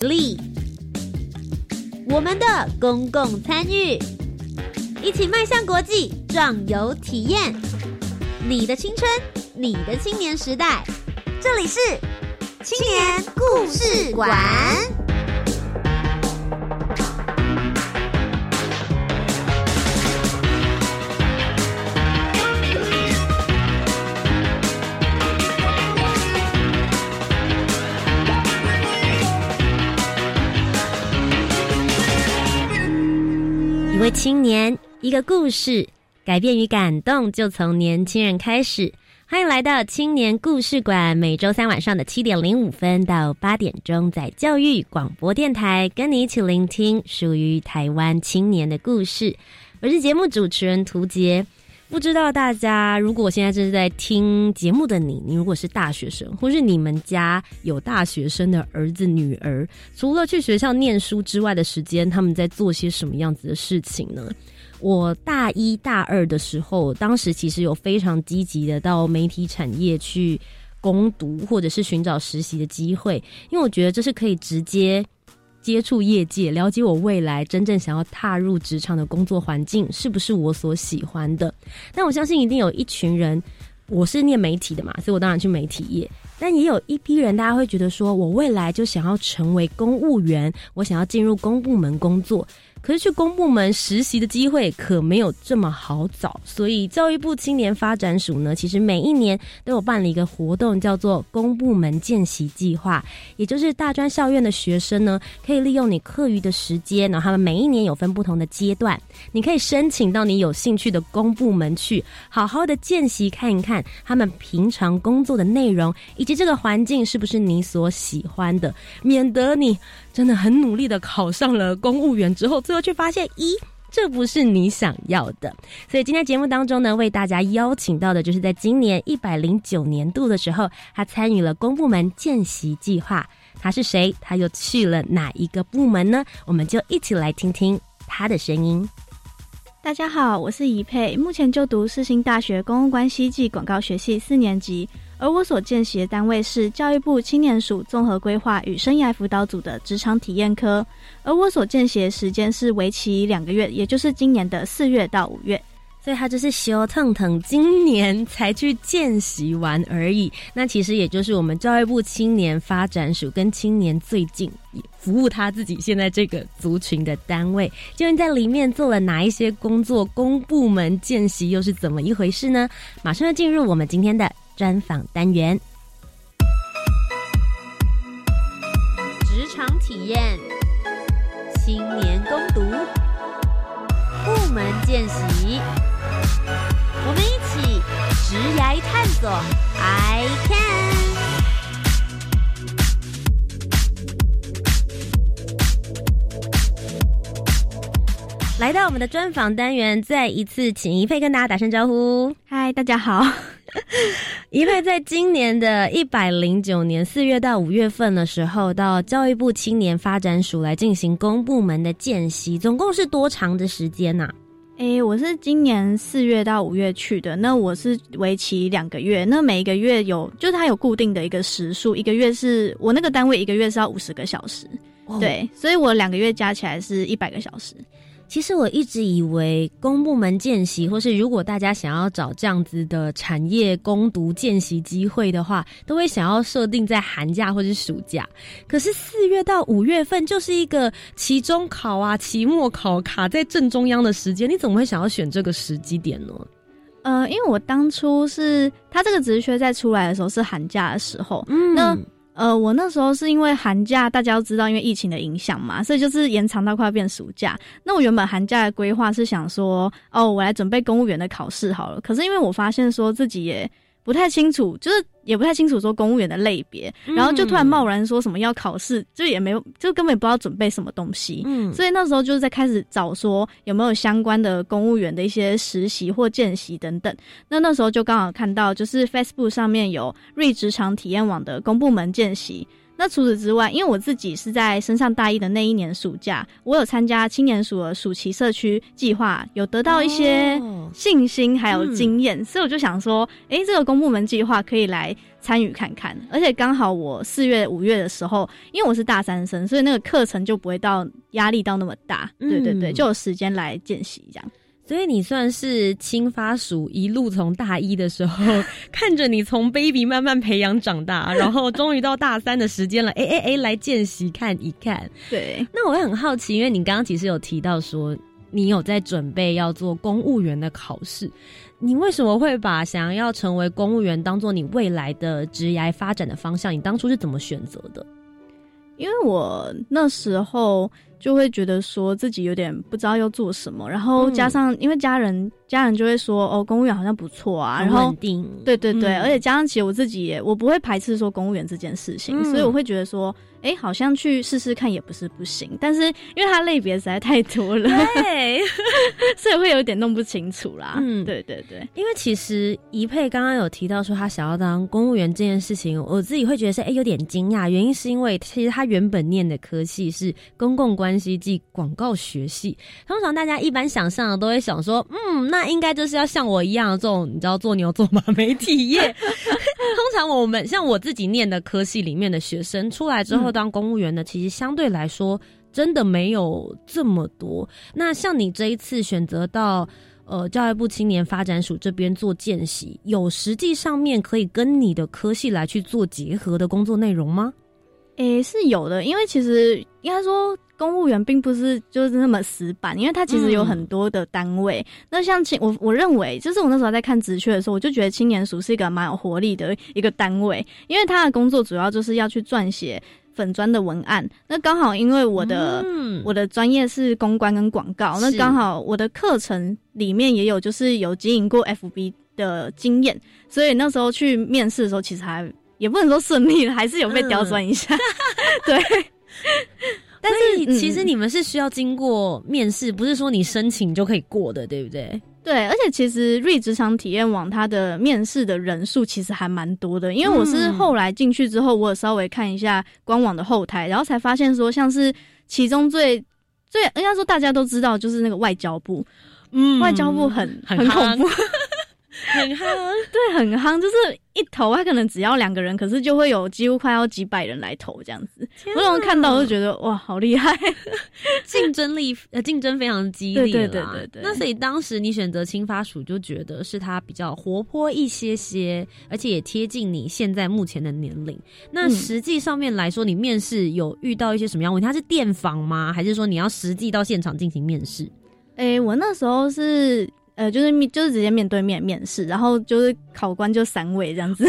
力，我们的公共参与，一起迈向国际，壮游体验。你的青春，你的青年时代，这里是青年故事馆。位青年，一个故事，改变与感动就从年轻人开始。欢迎来到青年故事馆，每周三晚上的七点零五分到八点钟，在教育广播电台跟你一起聆听属于台湾青年的故事。我是节目主持人涂杰。不知道大家，如果现在正在听节目的你，你如果是大学生，或是你们家有大学生的儿子女儿，除了去学校念书之外的时间，他们在做些什么样子的事情呢？我大一大二的时候，当时其实有非常积极的到媒体产业去攻读，或者是寻找实习的机会，因为我觉得这是可以直接。接触业界，了解我未来真正想要踏入职场的工作环境是不是我所喜欢的？但我相信一定有一群人，我是念媒体的嘛，所以我当然去媒体业。但也有一批人，大家会觉得说，我未来就想要成为公务员，我想要进入公部门工作。可是去公部门实习的机会可没有这么好找，所以教育部青年发展署呢，其实每一年都有办理一个活动，叫做公部门见习计划，也就是大专校院的学生呢，可以利用你课余的时间，然后他们每一年有分不同的阶段，你可以申请到你有兴趣的公部门去，好好的见习看一看他们平常工作的内容，以及这个环境是不是你所喜欢的，免得你。真的很努力的考上了公务员之后，最后却发现，咦，这不是你想要的。所以今天节目当中呢，为大家邀请到的就是在今年一百零九年度的时候，他参与了公部门见习计划。他是谁？他又去了哪一个部门呢？我们就一起来听听他的声音。大家好，我是怡佩，目前就读世新大学公共关系暨广告学系四年级。而我所见习的单位是教育部青年署综合规划与生涯辅导组的职场体验科，而我所见习的时间是为期两个月，也就是今年的四月到五月，所以他就是修腾腾今年才去见习完而已。那其实也就是我们教育部青年发展署跟青年最近服务他自己现在这个族群的单位，究竟在里面做了哪一些工作？公部门见习又是怎么一回事呢？马上要进入我们今天的。专访单元，职场体验，青年攻读，部门见习，我们一起直来探索，I can。来到我们的专访单元，再一次请一佩跟大家打声招呼。嗨，大家好。一佩在今年的一百零九年四月到五月份的时候，到教育部青年发展署来进行公部门的见习，总共是多长的时间呢？诶，我是今年四月到五月去的，那我是为期两个月，那每一个月有，就是它有固定的一个时数，一个月是我那个单位一个月是要五十个小时，对，所以我两个月加起来是一百个小时。其实我一直以为公部门见习，或是如果大家想要找这样子的产业攻读见习机会的话，都会想要设定在寒假或是暑假。可是四月到五月份就是一个期中考啊、期末考卡在正中央的时间，你怎么会想要选这个时机点呢？呃，因为我当初是他这个职缺在出来的时候是寒假的时候，嗯。那呃，我那时候是因为寒假，大家都知道，因为疫情的影响嘛，所以就是延长到快要变暑假。那我原本寒假的规划是想说，哦，我来准备公务员的考试好了。可是因为我发现说自己也。不太清楚，就是也不太清楚说公务员的类别，然后就突然贸然说什么要考试，就也没有，就根本不知道准备什么东西。嗯，所以那时候就是在开始找说有没有相关的公务员的一些实习或见习等等。那那时候就刚好看到，就是 Facebook 上面有瑞职场体验网的公部门见习。那除此之外，因为我自己是在升上大一的那一年暑假，我有参加青年署的暑期社区计划，有得到一些信心还有经验，所以我就想说，哎，这个公部门计划可以来参与看看。而且刚好我四月、五月的时候，因为我是大三生，所以那个课程就不会到压力到那么大。对对对，就有时间来见习这样。所以你算是青发属一路从大一的时候看着你从 baby 慢慢培养长大，然后终于到大三的时间了，哎哎哎，来见习看一看。对，那我也很好奇，因为你刚刚其实有提到说你有在准备要做公务员的考试，你为什么会把想要成为公务员当做你未来的职业发展的方向？你当初是怎么选择的？因为我那时候。就会觉得说自己有点不知道要做什么，然后加上因为家人家人就会说哦，公务员好像不错啊，然后对对对，而且加上其实我自己也我不会排斥说公务员这件事情，所以我会觉得说。哎，好像去试试看也不是不行，但是因为它类别实在太多了，对，所以会有点弄不清楚啦。嗯，对对对，因为其实怡佩刚刚有提到说他想要当公务员这件事情，我自己会觉得是哎有点惊讶，原因是因为其实他原本念的科系是公共关系暨广告学系，通常大家一般想象的都会想说，嗯，那应该就是要像我一样这种你知道做牛做马没体验。通常我们像我自己念的科系里面的学生出来之后。当公务员的，其实相对来说真的没有这么多。那像你这一次选择到呃教育部青年发展署这边做见习，有实际上面可以跟你的科系来去做结合的工作内容吗？诶，是有的，因为其实应该说公务员并不是就是那么死板，因为他其实有很多的单位。那像青我我认为，就是我那时候在看职缺的时候，我就觉得青年署是一个蛮有活力的一个单位，因为他的工作主要就是要去撰写。粉砖的文案，那刚好因为我的我的专业是公关跟广告，那刚好我的课程里面也有就是有经营过 FB 的经验，所以那时候去面试的时候，其实还也不能说顺利了，还是有被刁钻一下。对，但是其实你们是需要经过面试，不是说你申请就可以过的，对不对？对，而且其实瑞职场体验网它的面试的人数其实还蛮多的，因为我是后来进去之后，我有稍微看一下官网的后台，然后才发现说，像是其中最最应该说大家都知道，就是那个外交部，嗯，外交部很很恐怖。很夯，对，很夯，就是一投，他可能只要两个人，可是就会有几乎快要几百人来投这样子。我当时看到就觉得哇，好厉害，竞争力呃竞争非常激烈对对对对。那所以当时你选择青发署，就觉得是它比较活泼一些些，而且也贴近你现在目前的年龄。那实际上面来说，你面试有遇到一些什么样问题？它是电访吗？还是说你要实际到现场进行面试？哎，我那时候是。呃，就是面，就是直接面对面面试，然后就是考官就三位这样子。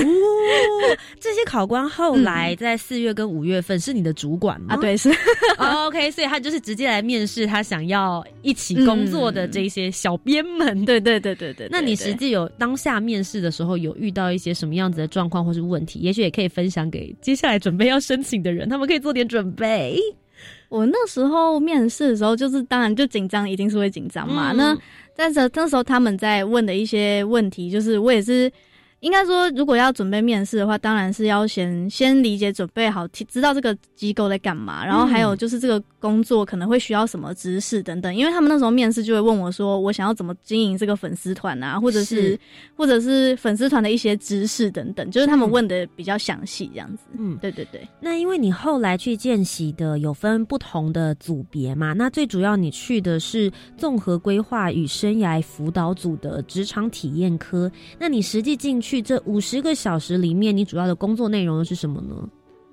这些考官后来在四月跟五月份是你的主管吗？啊，对，是。OK，所以他就是直接来面试他想要一起工作的这些小编们。对对对对对。那你实际有当下面试的时候有遇到一些什么样子的状况或是问题？也许也可以分享给接下来准备要申请的人，他们可以做点准备。我那时候面试的时候，就是当然就紧张，一定是会紧张嘛。那但是那时候他们在问的一些问题，就是我也是。应该说，如果要准备面试的话，当然是要先先理解、准备好，知道这个机构在干嘛，然后还有就是这个工作可能会需要什么知识等等。因为他们那时候面试就会问我说，我想要怎么经营这个粉丝团啊，或者是或者是粉丝团的一些知识等等，就是他们问的比较详细这样子。嗯，对对对。那因为你后来去见习的有分不同的组别嘛，那最主要你去的是综合规划与生涯辅导组的职场体验科，那你实际进去。去这五十个小时里面，你主要的工作内容又是什么呢？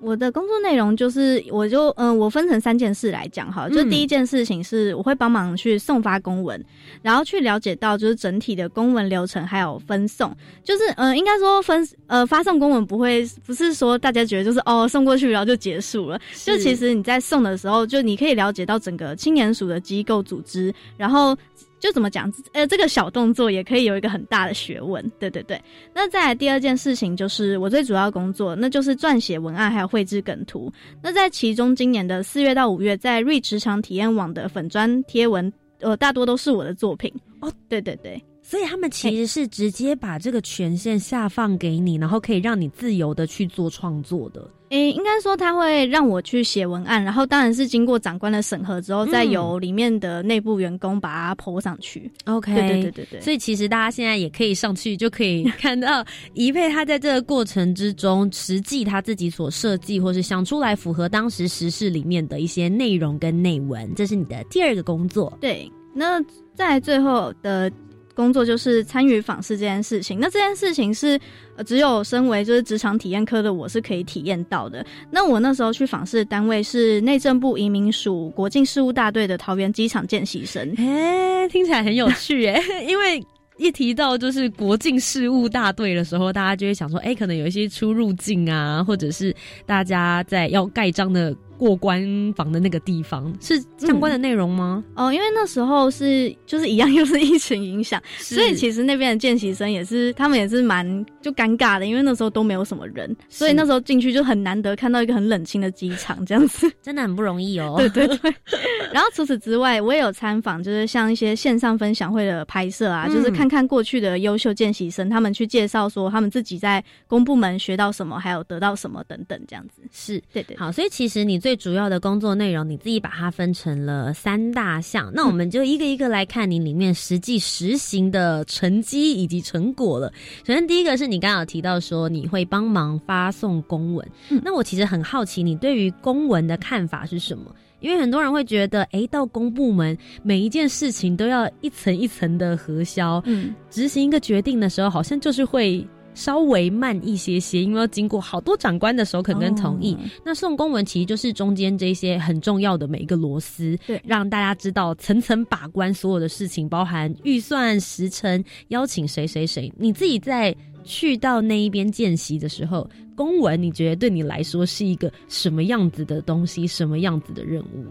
我的工作内容就是，我就嗯，我分成三件事来讲哈。就第一件事情是，我会帮忙去送发公文，然后去了解到就是整体的公文流程，还有分送。就是嗯，应该说分呃发送公文不会不是说大家觉得就是哦送过去然后就结束了。就其实你在送的时候，就你可以了解到整个青年署的机构组织，然后。就怎么讲？呃，这个小动作也可以有一个很大的学问。对对对。那再来第二件事情，就是我最主要工作，那就是撰写文案还有绘制梗图。那在其中，今年的四月到五月，在瑞职场体验网的粉砖贴文，呃，大多都是我的作品。哦，对对对。所以他们其实是直接把这个权限下放给你，然后可以让你自由的去做创作的。诶，应该说他会让我去写文案，然后当然是经过长官的审核之后，再由里面的内部员工把它抛上去。OK，对对对对对。所以其实大家现在也可以上去，就可以看到一佩他在这个过程之中，实际他自己所设计或是想出来符合当时时事里面的一些内容跟内文。这是你的第二个工作。对，那在最后的。工作就是参与访视这件事情，那这件事情是只有身为就是职场体验科的我是可以体验到的。那我那时候去访视的单位是内政部移民署国境事务大队的桃园机场见习生，哎，听起来很有趣哎，因为一提到就是国境事务大队的时候，大家就会想说，哎，可能有一些出入境啊，或者是大家在要盖章的。过关房的那个地方是相关的内容吗？哦，因为那时候是就是一样，又是疫情影响，所以其实那边的见习生也是他们也是蛮就尴尬的，因为那时候都没有什么人，所以那时候进去就很难得看到一个很冷清的机场这样子，真的很不容易哦。对对对。然后除此之外，我也有参访，就是像一些线上分享会的拍摄啊，就是看看过去的优秀见习生他们去介绍说他们自己在公部门学到什么，还有得到什么等等这样子。是对对。好，所以其实你最最主要的工作内容，你自己把它分成了三大项。那我们就一个一个来看你里面实际实行的成绩以及成果了。首先，第一个是你刚刚提到说你会帮忙发送公文。那我其实很好奇，你对于公文的看法是什么？因为很多人会觉得，哎，到公部门每一件事情都要一层一层的核销，嗯，执行一个决定的时候，好像就是会。稍微慢一些些，因为要经过好多长官的首肯跟同意。那送公文其实就是中间这些很重要的每一个螺丝，对，让大家知道层层把关所有的事情，包含预算、时程、邀请谁谁谁。你自己在去到那一边见习的时候，公文你觉得对你来说是一个什么样子的东西，什么样子的任务？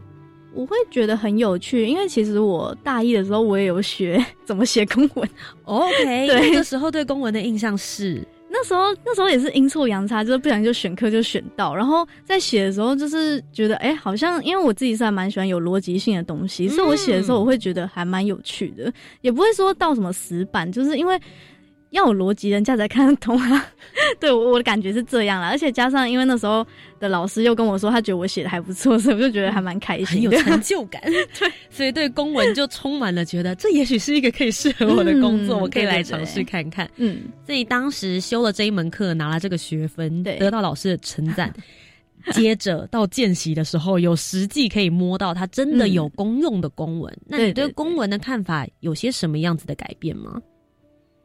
我会觉得很有趣，因为其实我大一的时候我也有学 怎么写公文。OK，对，那时候对公文的印象是，那时候那时候也是阴错阳差，就是不小心就选课就选到，然后在写的时候就是觉得，哎，好像因为我自己是还蛮喜欢有逻辑性的东西，所以我写的时候我会觉得还蛮有趣的，也不会说到什么死板，就是因为。要有逻辑，人家才看得懂啊！对我我的感觉是这样啦，而且加上因为那时候的老师又跟我说，他觉得我写的还不错，所以我就觉得还蛮开心，很有成就感。对，所以对公文就充满了觉得，这也许是一个可以适合我的工作，我可以来尝试看看。嗯，所以当时修了这一门课，拿了这个学分，得到老师的称赞。接着到见习的时候，有实际可以摸到它真的有公用的公文。那你对公文的看法有些什么样子的改变吗？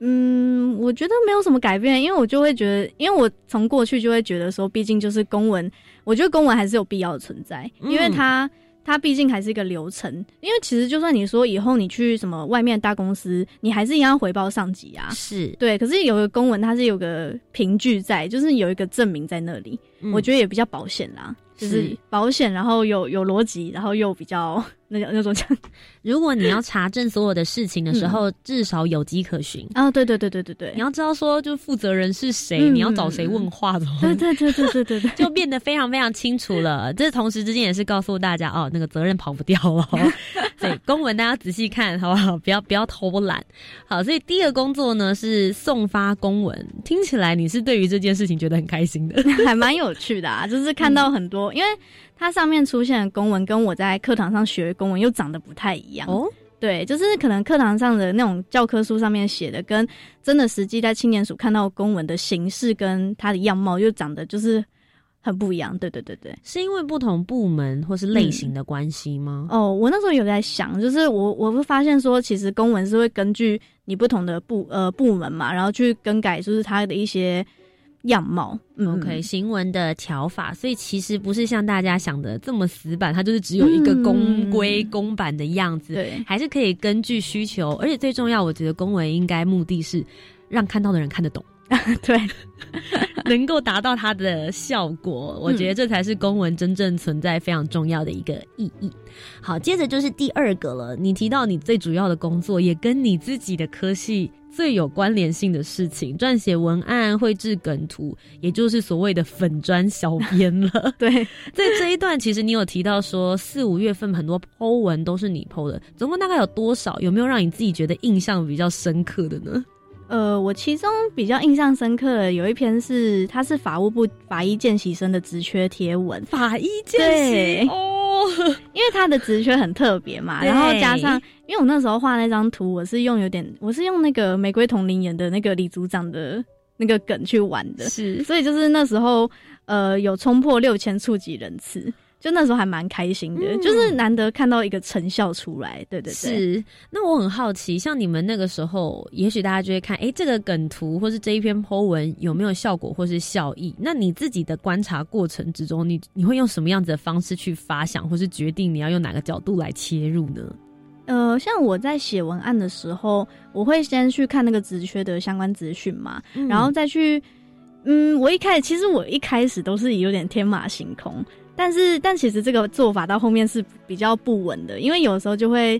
嗯，我觉得没有什么改变，因为我就会觉得，因为我从过去就会觉得说，毕竟就是公文，我觉得公文还是有必要的存在，因为它它毕竟还是一个流程。因为其实就算你说以后你去什么外面大公司，你还是一样回报上级啊，是对。可是有个公文，它是有个凭据在，就是有一个证明在那里，我觉得也比较保险啦。就是保险，然后有有逻辑，然后又比较那那种讲。如果你要查证所有的事情的时候，至少有迹可循啊！对对对对对对，你要知道说，就负责人是谁，你要找谁问话的。对对对对对对对，就变得非常非常清楚了。这同时之间也是告诉大家哦，那个责任跑不掉了。对，公文大家仔细看好不好？不要不要偷懒。好，所以第一个工作呢是送发公文，听起来你是对于这件事情觉得很开心的，还蛮有趣的啊，就是看到很多。因为它上面出现的公文跟我在课堂上学的公文又长得不太一样哦，对，就是可能课堂上的那种教科书上面写的，跟真的实际在青年署看到公文的形式跟它的样貌又长得就是很不一样。对对对对，是因为不同部门或是类型的关系吗？哦，我那时候有在想，就是我我会发现说，其实公文是会根据你不同的部呃部门嘛，然后去更改，就是它的一些。样貌，OK，行文的条法，所以其实不是像大家想的这么死板，它就是只有一个公规公版的样子，对，还是可以根据需求，而且最重要，我觉得公文应该目的是让看到的人看得懂，对，能够达到它的效果，我觉得这才是公文真正存在非常重要的一个意义。好，接着就是第二个了，你提到你最主要的工作也跟你自己的科系。最有关联性的事情，撰写文案、绘制梗图，也就是所谓的粉砖小编了。对，在这一段，其实你有提到说四五月份很多 Po 文都是你 Po 的，总共大概有多少？有没有让你自己觉得印象比较深刻的呢？呃，我其中比较印象深刻的有一篇是，他是法务部法医见习生的职缺贴文。法医见习？哦，因为他的职缺很特别嘛，然后加上，因为我那时候画那张图，我是用有点，我是用那个玫瑰同龄演的那个李组长的那个梗去玩的，是，所以就是那时候，呃，有冲破六千触及人次。就那时候还蛮开心的，就是难得看到一个成效出来，对对对。是，那我很好奇，像你们那个时候，也许大家就会看，哎，这个梗图或是这一篇 po 文有没有效果或是效益？那你自己的观察过程之中，你你会用什么样子的方式去发想，或是决定你要用哪个角度来切入呢？呃，像我在写文案的时候，我会先去看那个职缺的相关资讯嘛，然后再去，嗯，我一开始其实我一开始都是有点天马行空。但是，但其实这个做法到后面是比较不稳的，因为有时候就会，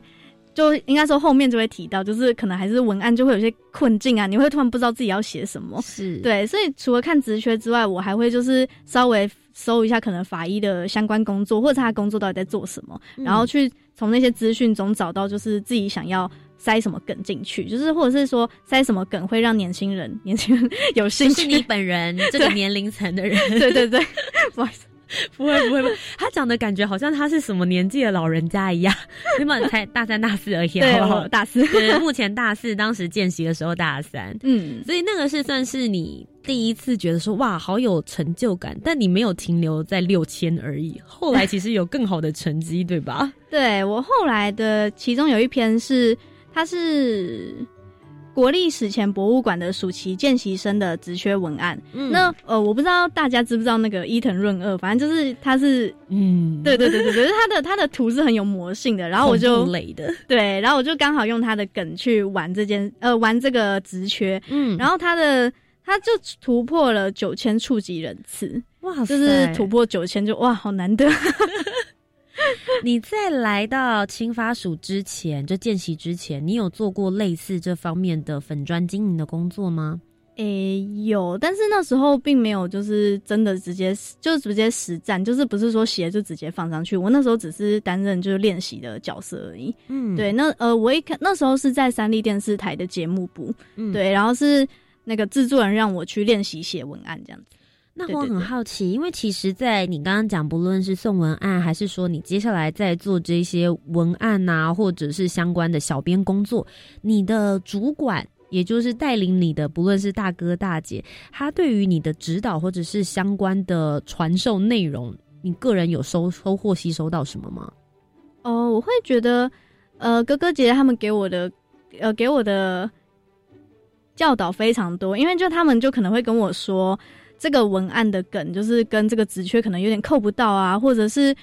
就应该说后面就会提到，就是可能还是文案就会有些困境啊，你会突然不知道自己要写什么。是对，所以除了看职缺之外，我还会就是稍微搜一下可能法医的相关工作，或者他的工作到底在做什么，然后去从那些资讯中找到就是自己想要塞什么梗进去，就是或者是说塞什么梗会让年轻人年轻人有兴趣。是你本人这个年龄层的人，对 对对，不好意思。不会不会不会，他讲的感觉好像他是什么年纪的老人家一样，你本才大三大四而已，好不好，大四，对，目前大四，当时见习的时候大三，嗯，所以那个是算是你第一次觉得说哇，好有成就感，但你没有停留在六千而已，后来其实有更好的成绩，对吧？对我后来的其中有一篇是，他是。国立史前博物馆的暑期见习生的职缺文案，那呃，我不知道大家知不知道那个伊藤润二，反正就是他是，嗯，对对对对对，他的他的图是很有魔性的，然后我就雷的，对，然后我就刚好用他的梗去玩这件，呃，玩这个职缺，嗯，然后他的他就突破了九千触及人次，哇，就是突破九千就哇，好难得。你在来到青发署之前，就见习之前，你有做过类似这方面的粉砖经营的工作吗？诶，有，但是那时候并没有，就是真的直接就直接实战，就是不是说鞋就直接放上去。我那时候只是担任就是练习的角色而已。嗯，对，那呃，我一看那时候是在三立电视台的节目部，对，然后是那个制作人让我去练习写文案这样子。那我很好奇，因为其实，在你刚刚讲，不论是送文案，还是说你接下来在做这些文案呐，或者是相关的小编工作，你的主管，也就是带领你的，不论是大哥大姐，他对于你的指导或者是相关的传授内容，你个人有收收获、吸收到什么吗？哦，我会觉得，呃，哥哥姐姐他们给我的，呃，给我的教导非常多，因为就他们就可能会跟我说。这个文案的梗就是跟这个职缺可能有点扣不到啊，或者是，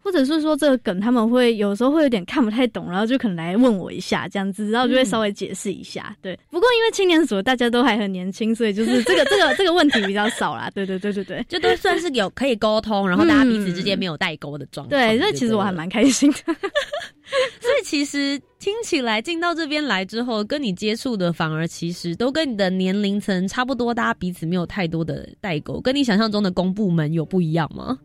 或者是说这个梗他们会有时候会有点看不太懂，然后就可能来问我一下这样子，然后就会稍微解释一下。对，不过因为青年组大家都还很年轻，所以就是这个 这个这个问题比较少啦。对对对对对，就都算是有可以沟通，然后大家彼此之间没有代沟的状态。对，所以其实我还蛮开心的。所以其实听起来进到这边来之后，跟你接触的反而其实都跟你的年龄层差不多，大家彼此没有太多的代沟。跟你想象中的公部门有不一样吗？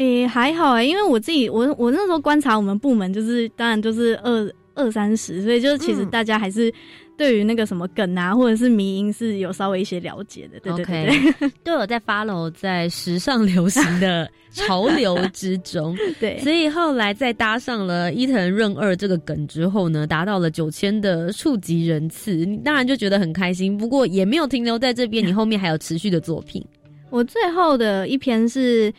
诶，还好诶，因为我自己，我我那时候观察我们部门，就是当然就是二二三十，所以就是其实大家还是。对于那个什么梗啊，或者是迷音是有稍微一些了解的，对对对，都有在 follow 在时尚流行的 潮流之中，对，所以后来再搭上了伊藤润二这个梗之后呢，达到了九千的触及人次，你当然就觉得很开心。不过也没有停留在这边，你后面还有持续的作品。我最后的一篇是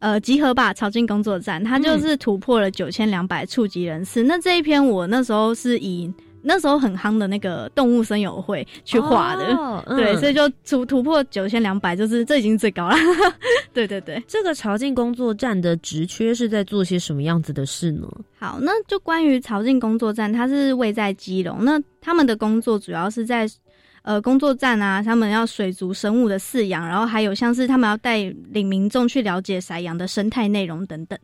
呃集合吧朝进工作站，它就是突破了九千两百触及人次。那这一篇我那时候是以。那时候很夯的那个动物森友会去画的，对，所以就突突破九千两百，就是这已经最高了。对对对，这个朝进工作站的职缺是在做些什么样子的事呢？好，那就关于朝进工作站，它是位在基隆，那他们的工作主要是在呃工作站啊，他们要水族生物的饲养，然后还有像是他们要带领民众去了解海洋的生态内容等等。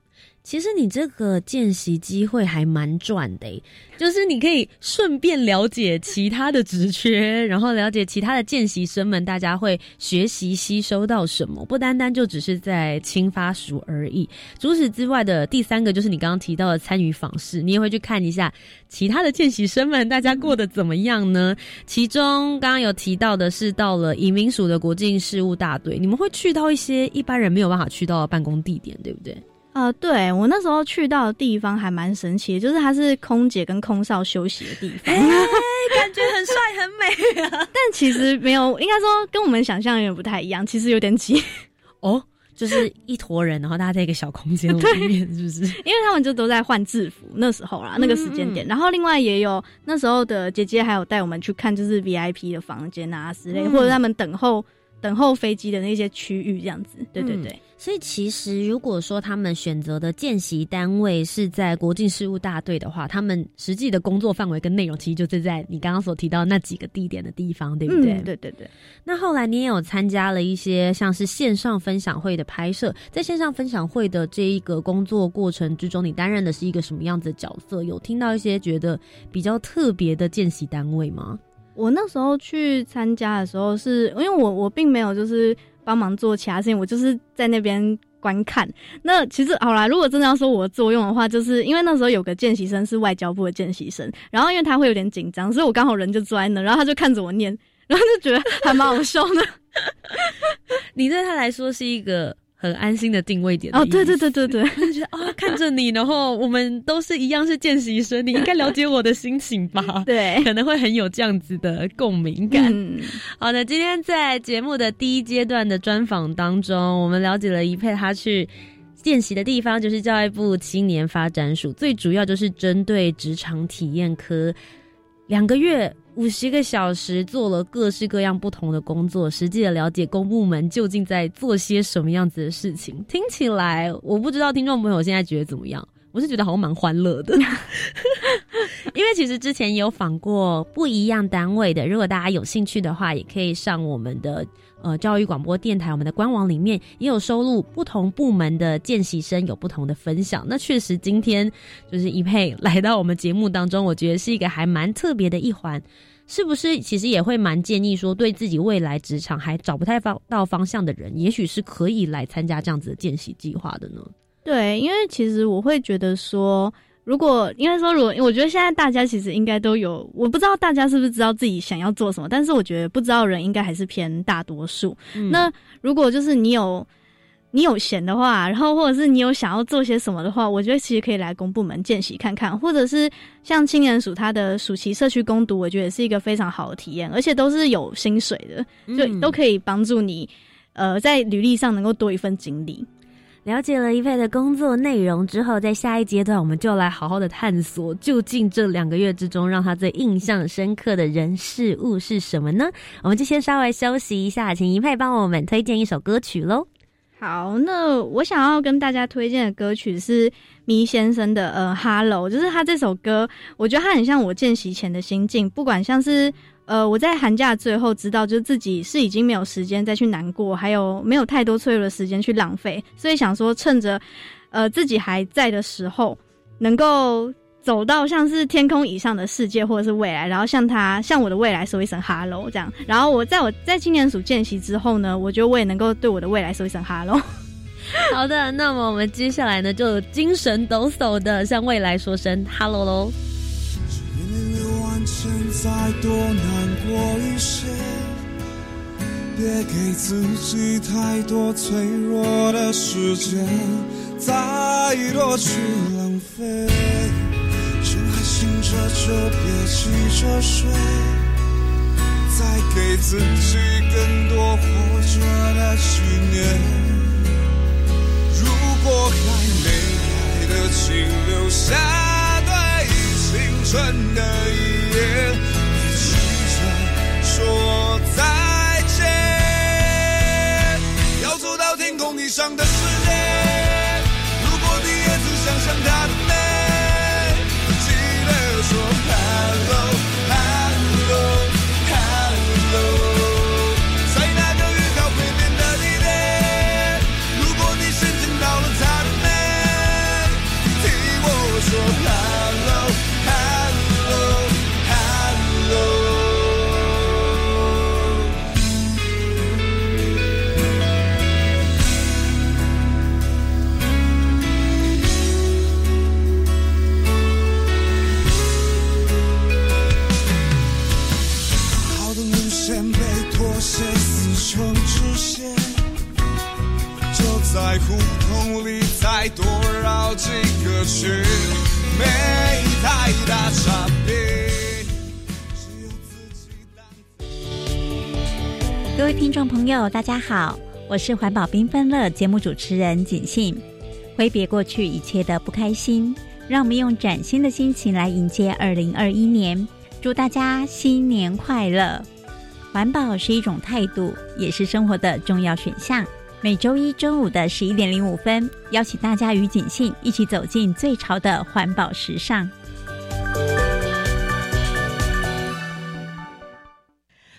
其实你这个见习机会还蛮赚的，就是你可以顺便了解其他的职缺，然后了解其他的见习生们，大家会学习吸收到什么，不单单就只是在青发署而已。除此之外的第三个就是你刚刚提到的参与访视，你也会去看一下其他的见习生们，大家过得怎么样呢？其中刚刚有提到的是到了移民署的国境事务大队，你们会去到一些一般人没有办法去到的办公地点，对不对？呃，对我那时候去到的地方还蛮神奇的，就是它是空姐跟空少休息的地方，感觉很帅很美啊。但其实没有，应该说跟我们想象有点不太一样，其实有点挤哦，就是一坨人，然后大家在一个小空间 里面，是不是？因为他们就都在换制服那时候啦，那个时间点。然后另外也有那时候的姐姐还有带我们去看，就是 VIP 的房间啊之类，或者他们等候等候飞机的那些区域这样子。对对对。所以其实，如果说他们选择的见习单位是在国境事务大队的话，他们实际的工作范围跟内容其实就是在你刚刚所提到那几个地点的地方，对不对？对对对。那后来你也有参加了一些像是线上分享会的拍摄，在线上分享会的这一个工作过程之中，你担任的是一个什么样子的角色？有听到一些觉得比较特别的见习单位吗？我那时候去参加的时候，是因为我我并没有就是。帮忙做其他事情，我就是在那边观看。那其实好啦，如果真的要说我的作用的话，就是因为那时候有个见习生是外交部的见习生，然后因为他会有点紧张，所以我刚好人就坐在那，然后他就看着我念，然后就觉得还蛮好笑的。你对他来说是一个。很安心的定位点哦，对对对对对，就觉得啊，看着你，然后我们都是一样是见习生，你应该了解我的心情吧？对，可能会很有这样子的共鸣感。好的，今天在节目的第一阶段的专访当中，我们了解了一佩他去见习的地方，就是教育部青年发展署，最主要就是针对职场体验科两个月。五十个小时做了各式各样不同的工作，实际的了解公部门究竟在做些什么样子的事情。听起来，我不知道听众朋友现在觉得怎么样？我是觉得好像蛮欢乐的，因为其实之前也有访过不一样单位的，如果大家有兴趣的话，也可以上我们的。呃，教育广播电台，我们的官网里面也有收录不同部门的见习生有不同的分享。那确实，今天就是一佩来到我们节目当中，我觉得是一个还蛮特别的一环。是不是？其实也会蛮建议说，对自己未来职场还找不太方到方向的人，也许是可以来参加这样子的见习计划的呢？对，因为其实我会觉得说。如果应该说，如果我觉得现在大家其实应该都有，我不知道大家是不是知道自己想要做什么，但是我觉得不知道人应该还是偏大多数。那如果就是你有你有闲的话，然后或者是你有想要做些什么的话，我觉得其实可以来公部门见习看看，或者是像青年署它的暑期社区攻读，我觉得也是一个非常好的体验，而且都是有薪水的，就都可以帮助你呃在履历上能够多一份经历。了解了一佩的工作内容之后，在下一阶段，我们就来好好的探索，究竟这两个月之中，让他最印象深刻的人事物是什么呢？我们就先稍微休息一下，请一佩帮我们推荐一首歌曲喽。好，那我想要跟大家推荐的歌曲是迷先生的《呃，Hello》，就是他这首歌，我觉得他很像我见习前的心境，不管像是。呃，我在寒假最后知道，就是自己是已经没有时间再去难过，还有没有太多脆弱的时间去浪费，所以想说趁着，呃，自己还在的时候，能够走到像是天空以上的世界或者是未来，然后向他向我的未来说一声 hello 这样。然后我在我在青年署见习之后呢，我觉得我也能够对我的未来说一声 hello。好的，那么我们接下来呢，就精神抖擞的向未来说声 hello 喽。再多难过一些，别给自己太多脆弱的时间，再多去浪费。趁还醒着就别急着睡，再给自己更多活着的纪念。如果还没来得及留下对青。春的别，你试着说再见，要走到天空以上的世界。如果你也只想象它大家好，我是环保缤纷乐节目主持人锦信。挥别过去一切的不开心，让我们用崭新的心情来迎接二零二一年。祝大家新年快乐！环保是一种态度，也是生活的重要选项。每周一中午的十一点零五分，邀请大家与锦信一起走进最潮的环保时尚。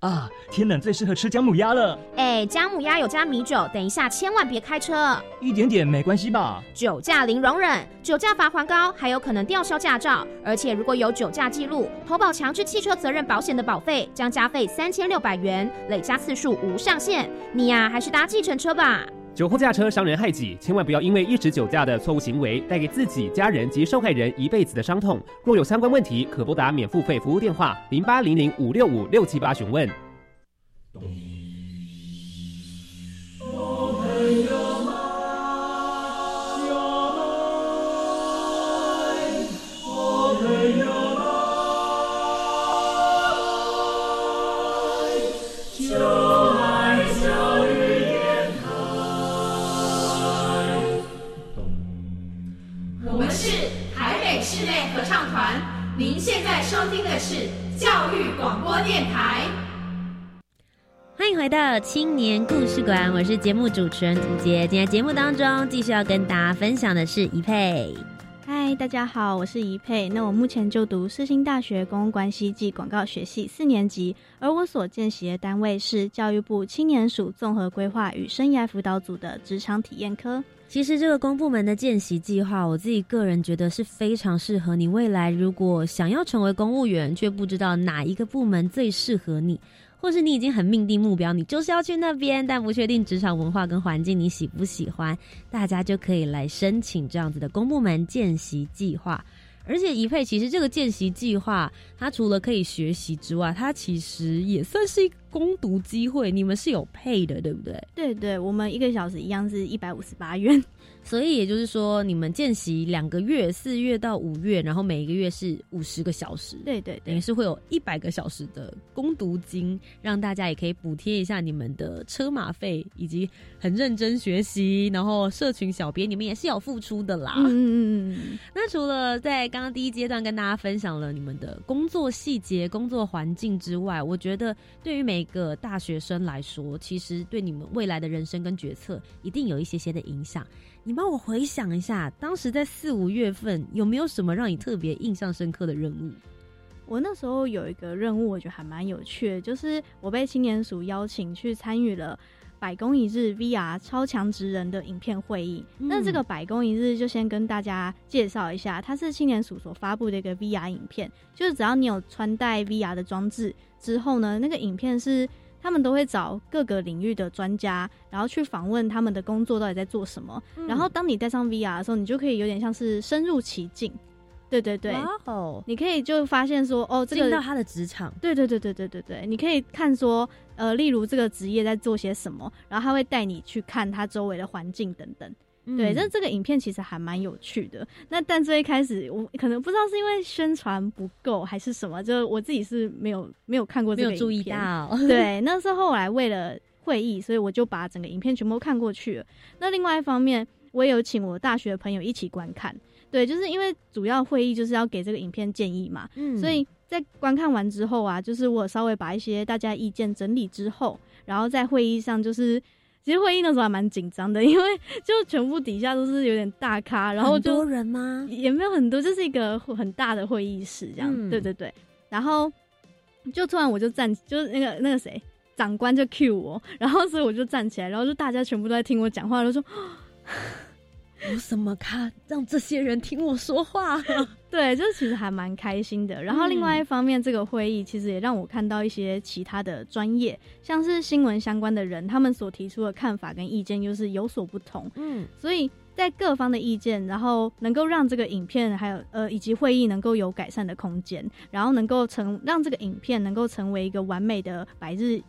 啊，天冷最适合吃姜母鸭了。哎，姜母鸭有加米酒，等一下千万别开车。一点点没关系吧？酒驾零容忍，酒驾罚还高，还有可能吊销驾照。而且如果有酒驾记录，投保强制汽车责任保险的保费将加费三千六百元，累加次数无上限。你呀，还是搭计程车吧。酒后驾车伤人害己，千万不要因为一时酒驾的错误行为，带给自己、家人及受害人一辈子的伤痛。若有相关问题，可拨打免付费服务电话零八零零五六五六七八询问。收听的是教育广播电台。欢迎回到青年故事馆，我是节目主持人涂杰。今天节目当中继续要跟大家分享的是怡佩。嗨，大家好，我是怡佩。那我目前就读世新大学公共关系暨广告学系四年级，而我所见习的单位是教育部青年署综合规划与生涯辅导组的职场体验科。其实这个公部门的见习计划，我自己个人觉得是非常适合你未来如果想要成为公务员，却不知道哪一个部门最适合你，或是你已经很命定目标，你就是要去那边，但不确定职场文化跟环境你喜不喜欢，大家就可以来申请这样子的公部门见习计划。而且怡佩，其实这个见习计划，它除了可以学习之外，它其实也算是一攻读机会。你们是有配的，对不对？对对，我们一个小时一样是一百五十八元。所以也就是说，你们见习两个月，四月到五月，然后每一个月是五十个小时，对对，等于是会有一百个小时的攻读金，让大家也可以补贴一下你们的车马费，以及很认真学习，然后社群小编你们也是有付出的啦。嗯嗯嗯。那除了在刚刚第一阶段跟大家分享了你们的工作细节、工作环境之外，我觉得对于每一个大学生来说，其实对你们未来的人生跟决策一定有一些些的影响。你帮我回想一下，当时在四五月份有没有什么让你特别印象深刻的任务？我那时候有一个任务，我觉得还蛮有趣，就是我被青年署邀请去参与了百工一日 VR 超强职人的影片会议。那这个百工一日就先跟大家介绍一下，它是青年署所发布的一个 VR 影片，就是只要你有穿戴 VR 的装置之后呢，那个影片是。他们都会找各个领域的专家，然后去访问他们的工作到底在做什么。然后当你戴上 VR 的时候，你就可以有点像是深入其境。对对对，哦，你可以就发现说，哦，这个进到他的职场。对对对对对对对，你可以看说，呃，例如这个职业在做些什么，然后他会带你去看他周围的环境等等。对，但这个影片其实还蛮有趣的。那但最一开始，我可能不知道是因为宣传不够还是什么，就我自己是没有没有看过这个注意到。对，那是后来为了会议，所以我就把整个影片全部看过去了。那另外一方面，我也有请我大学的朋友一起观看。对，就是因为主要会议就是要给这个影片建议嘛，嗯，所以在观看完之后啊，就是我稍微把一些大家意见整理之后，然后在会议上就是。其实会议那时候还蛮紧张的，因为 就全部底下都是有点大咖，然后就多人吗？也没有很多，就是一个很大的会议室这样。对对对，然后就突然我就站，就是那个那个谁长官就 cue 我，然后所以我就站起来，然后就大家全部都在听我讲话，然后说 有什么咖让这些人听我说话？对，就是其实还蛮开心的。然后另外一方面，这个会议其实也让我看到一些其他的专业，像是新闻相关的人，他们所提出的看法跟意见又是有所不同。嗯，所以在各方的意见，然后能够让这个影片还有呃以及会议能够有改善的空间，然后能够成让这个影片能够成为一个完美的百日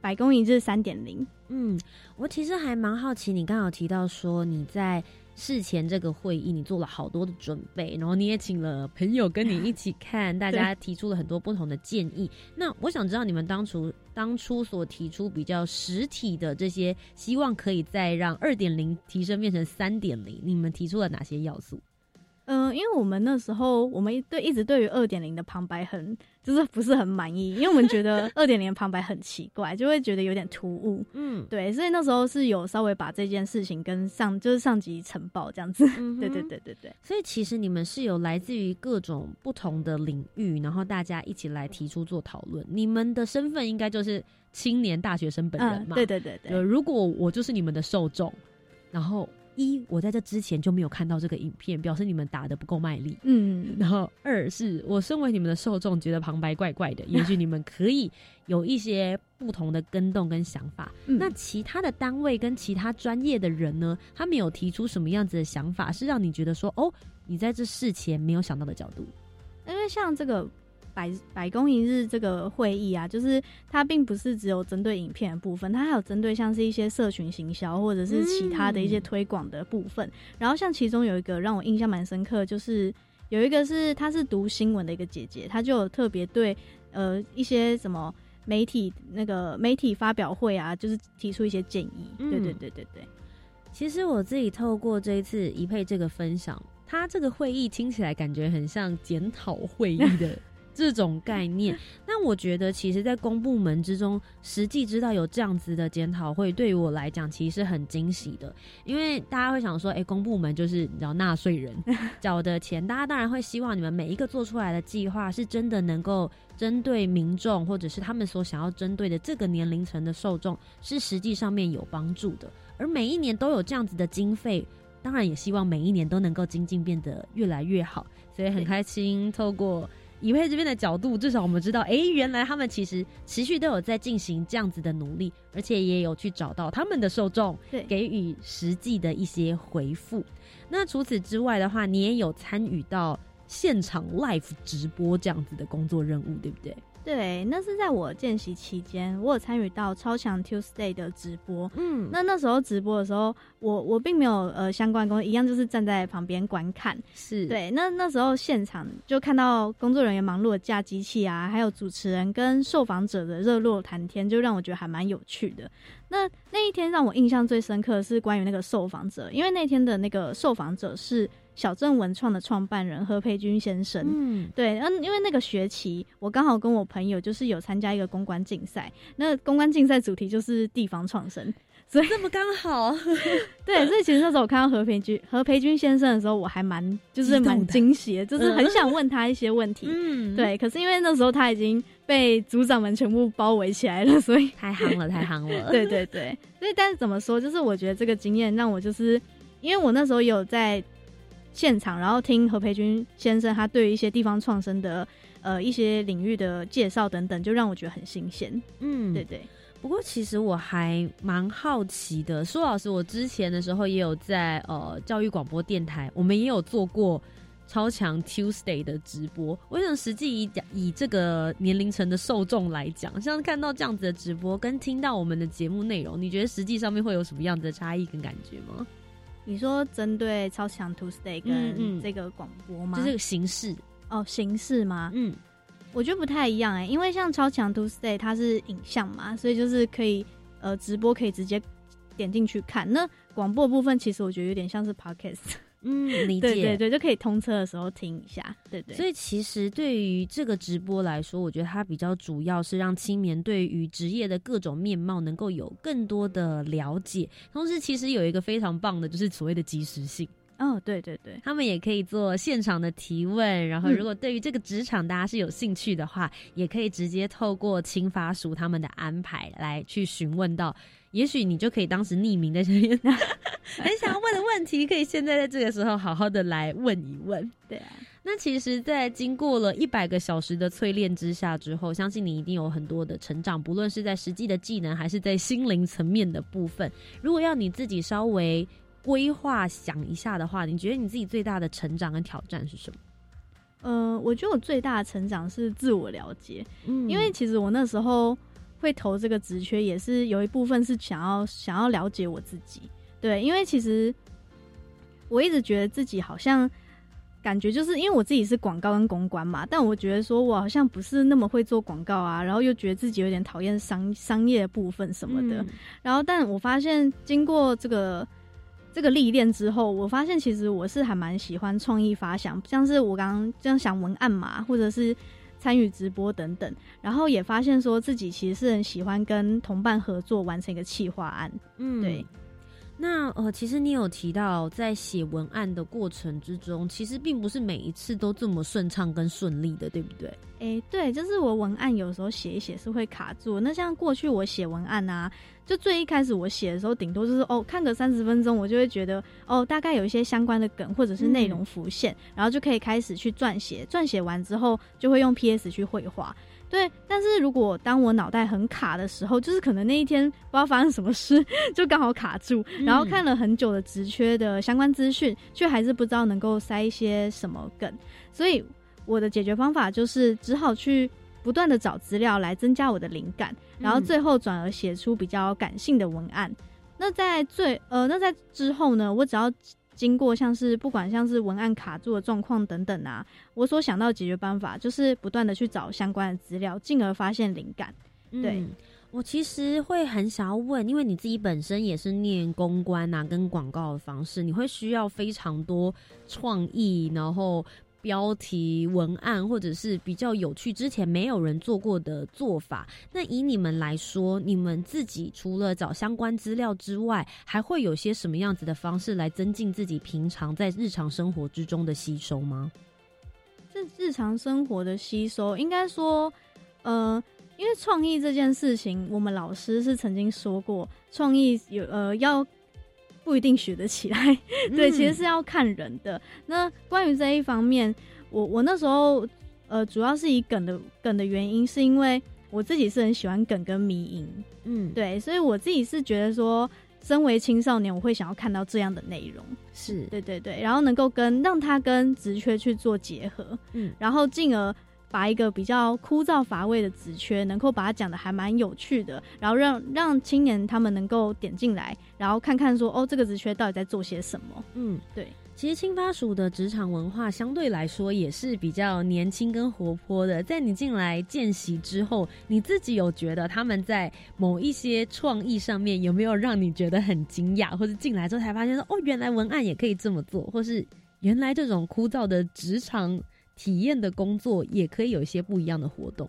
百公一日三点零。嗯，我其实还蛮好奇，你刚好提到说你在。事前这个会议，你做了好多的准备，然后你也请了朋友跟你一起看，大家提出了很多不同的建议。那我想知道，你们当初当初所提出比较实体的这些，希望可以再让二点零提升变成三点零，你们提出了哪些要素？嗯，因为我们那时候，我们对一直对于二点零的旁白很就是不是很满意，因为我们觉得 二点零旁白很奇怪，就会觉得有点突兀。嗯，对，所以那时候是有稍微把这件事情跟上就是上级呈报这样子。对对对对对。所以其实你们是有来自于各种不同的领域，然后大家一起来提出做讨论。你们的身份应该就是青年大学生本人嘛？对对对对。如果我就是你们的受众，然后。一，我在这之前就没有看到这个影片，表示你们打的不够卖力。嗯，然后二是我身为你们的受众，觉得旁白怪怪的，也许你们可以有一些不同的跟动跟想法。那其他的单位跟其他专业的人呢，他们有提出什么样子的想法，是让你觉得说，哦，你在这事前没有想到的角度？因为像这个。百百公一日这个会议啊，就是它并不是只有针对影片的部分，它还有针对像是一些社群行销或者是其他的一些推广的部分。然后像其中有一个让我印象蛮深刻，就是有一个是她是读新闻的一个姐姐，她就有特别对呃一些什么媒体那个媒体发表会啊，就是提出一些建议。对对对对对。其实我自己透过这一次一配这个分享，他这个会议听起来感觉很像检讨会议的。这种概念，那我觉得其实，在公部门之中，实际知道有这样子的检讨会，对于我来讲，其实是很惊喜的。因为大家会想说，哎，公部门就是你知道纳税人 缴的钱，大家当然会希望你们每一个做出来的计划，是真的能够针对民众，或者是他们所想要针对的这个年龄层的受众，是实际上面有帮助的。而每一年都有这样子的经费，当然也希望每一年都能够精进变得越来越好。所以很开心，透过。以配这边的角度，至少我们知道，哎，原来他们其实持续都有在进行这样子的努力，而且也有去找到他们的受众，对，给予实际的一些回复。那除此之外的话，你也有参与到现场 live 直播这样子的工作任务，对不对？对，那是在我见习期间，我有参与到超强 Tuesday 的直播。嗯，那那时候直播的时候，我我并没有呃相关工作，一样就是站在旁边观看。是对，那那时候现场就看到工作人员忙碌的架机器啊，还有主持人跟受访者的热络谈天，就让我觉得还蛮有趣的。那那一天让我印象最深刻的是关于那个受访者，因为那天的那个受访者是。小镇文创的创办人何培军先生，嗯，对，嗯，因为那个学期我刚好跟我朋友就是有参加一个公关竞赛，那公关竞赛主题就是地方创生，所以这么刚好，对，所以其实那时候我看到何培军何培军先生的时候，我还蛮就是蛮惊喜的，就是很想问他一些问题，嗯，对，可是因为那时候他已经被组长们全部包围起来了，所以太夯了，太夯了，对对对，所以但是怎么说，就是我觉得这个经验让我就是因为我那时候有在。现场，然后听何培军先生他对于一些地方创生的呃一些领域的介绍等等，就让我觉得很新鲜。嗯，对对。不过其实我还蛮好奇的，苏老师，我之前的时候也有在呃教育广播电台，我们也有做过超强 Tuesday 的直播。我想实际以讲以这个年龄层的受众来讲，像看到这样子的直播，跟听到我们的节目内容，你觉得实际上面会有什么样子的差异跟感觉吗？你说针对超强 Tuesday 跟这个广播吗？就是个形式哦，形式吗？嗯，我觉得不太一样哎，因为像超强 Tuesday 它是影像嘛，所以就是可以呃直播可以直接点进去看。那广播部分其实我觉得有点像是 Podcast。嗯，理解，对对对，就可以通车的时候听一下，对对。所以其实对于这个直播来说，我觉得它比较主要是让青年对于职业的各种面貌能够有更多的了解，同时其实有一个非常棒的，就是所谓的及时性。哦，对对对，他们也可以做现场的提问，然后嗯。如果对于这个职场大家是有兴趣的话，也可以直接透过青发署他们的安排来去询问到，也许你就可以当时匿名在这边。很想要问的问题，可以现在在这个时候好好的来问一问。对啊，那其实，在经过了一百个小时的淬炼之下之后，相信你一定有很多的成长，不论是在实际的技能，还是在心灵层面的部分。如果要你自己稍微规划想一下的话，你觉得你自己最大的成长跟挑战是什么？呃，我觉得我最大的成长是自我了解，嗯因为其实我那时候会投这个职缺，也是有一部分是想要想要了解我自己。对，因为其实我一直觉得自己好像感觉就是因为我自己是广告跟公关嘛，但我觉得说我好像不是那么会做广告啊，然后又觉得自己有点讨厌商商业部分什么的。嗯然后，但我发现经过这个这个历练之后，我发现其实我是还蛮喜欢创意发想，像是我刚刚这样想文案嘛，或者是参与直播等等，然后也发现说自己其实是很喜欢跟同伴合作完成一个企划案。嗯对。那呃，其实你有提到，在写文案的过程之中，其实并不是每一次都这么顺畅跟顺利的，对不对？诶，对，就是我文案有时候写一写是会卡住。那像过去我写文案啊，就最一开始我写的时候，顶多就是哦看个三十分钟，我就会觉得哦大概有一些相关的梗或者是内容浮现，然后就可以开始去撰写。撰写完之后，就会用 PS 去绘画。对，但是如果当我脑袋很卡的时候，就是可能那一天不知道发生什么事，就刚好卡住，然后看了很久的职缺的相关资讯，却还是不知道能够塞一些什么梗，所以我的解决方法就是只好去不断的找资料来增加我的灵感，然后最后转而写出比较感性的文案。那在最呃，那在之后呢，我只要经过像是不管像是文案卡住的状况等等啊，我所想到解决办法就是不断的去找相关的资料，进而发现灵感。对嗯我其实会很想要问，因为你自己本身也是念公关啊，跟广告的方式，你会需要非常多创意，然后标题、文案，或者是比较有趣、之前没有人做过的做法。那以你们来说，你们自己除了找相关资料之外，还会有些什么样子的方式来增进自己平常在日常生活之中的吸收吗？这日常生活的吸收，应该说，呃，因为创意这件事情，我们老师是曾经说过，创意有呃要不一定学得起来，对，嗯其实是要看人的。那关于这一方面，我我那时候呃主要是以梗的梗的原因，是因为我自己是很喜欢梗跟迷音，嗯，对，所以我自己是觉得说。身为青少年，我会想要看到这样的内容，是。对对对，然后能够跟让他跟职缺去做结合，嗯，然后进而把一个比较枯燥乏味的职缺，能够把它讲的还蛮有趣的，然后让让青年他们能够点进来，然后看看说哦，这个职缺到底在做些什么。嗯，对。其实青发署的职场文化相对来说也是比较年轻跟活泼的。在你进来见习之后，你自己有觉得他们在某一些创意上面有没有让你觉得很惊讶，或者进来之后才发现说哦，原来文案也可以这么做，或是原来这种枯燥的职场体验的工作也可以有一些不一样的活动。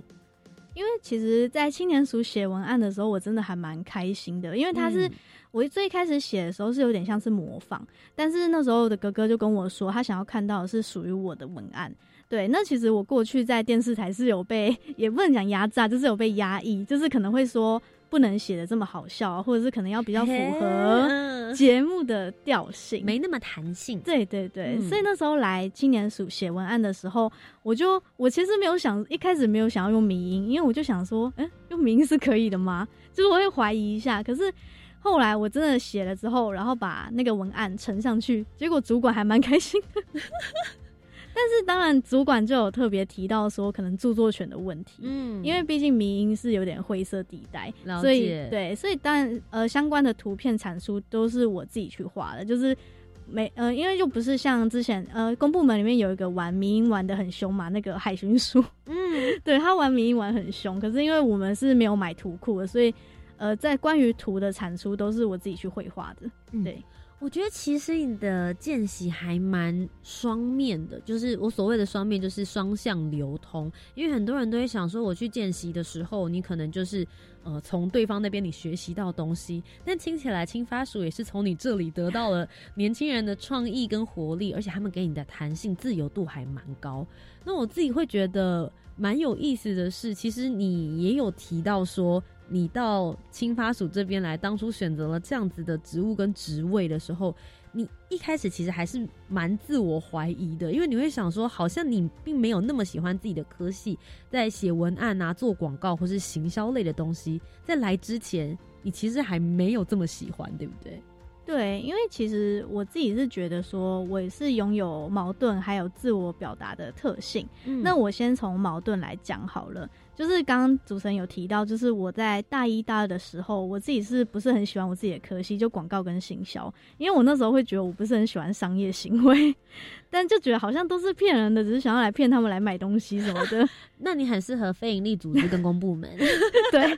因为其实，在青年署写文案的时候，我真的还蛮开心的，因为他是、嗯我最开始写的时候是有点像是模仿，但是那时候的哥哥就跟我说，他想要看到的是属于我的文案。对，那其实我过去在电视台是有被，也不能讲压榨，就是有被压抑，就是可能会说不能写的这么好笑啊，或者是可能要比较符合节目的调性，没那么弹性。对对对，嗯所以那时候来青年署写文案的时候，我就我其实没有想，一开始没有想要用迷音，因为我就想说，哎、用迷音是可以的吗？就是我会怀疑一下，可是。后来我真的写了之后，然后把那个文案呈上去，结果主管还蛮开心的。但是当然，主管就有特别提到说，可能著作权的问题，嗯。因为毕竟迷音是有点灰色地带，所以解对，所以当然呃相关的图片产出都是我自己去画的，就是没呃，因为就不是像之前呃公部门里面有一个玩迷音玩的很凶嘛，那个海巡署，嗯，对他玩迷音玩很凶，可是因为我们是没有买图库的，所以呃在关于图的产出都是我自己去绘画的，嗯。对。我觉得其实你的见习还蛮双面的，就是我所谓的双面，就是双向流通。因为很多人都会想说，我去见习的时候，你可能就是呃从对方那边你学习到东西，但听起来青发鼠也是从你这里得到了年轻人的创意跟活力，而且他们给你的弹性自由度还蛮高。那我自己会觉得蛮有意思的是，其实你也有提到说。你到青发署这边来，当初选择了这样子的职务跟职位的时候，你一开始其实还是蛮自我怀疑的，因为你会想说，好像你并没有那么喜欢自己的科系，在写文案啊、做广告或是行销类的东西，在来之前，你其实还没有这么喜欢，对不对？对，因为其实我自己是觉得说，我也是拥有矛盾还有自我表达的特性。那我先从矛盾来讲好了。就是刚刚主持人有提到，就是我在大一、大二的时候，我自己是不是很喜欢我自己的科系，就广告跟行销，因为我那时候会觉得我不是很喜欢商业行为，但就觉得好像都是骗人的，只是想要来骗他们来买东西什么的。那你很适合非营利组织跟公部门，对。但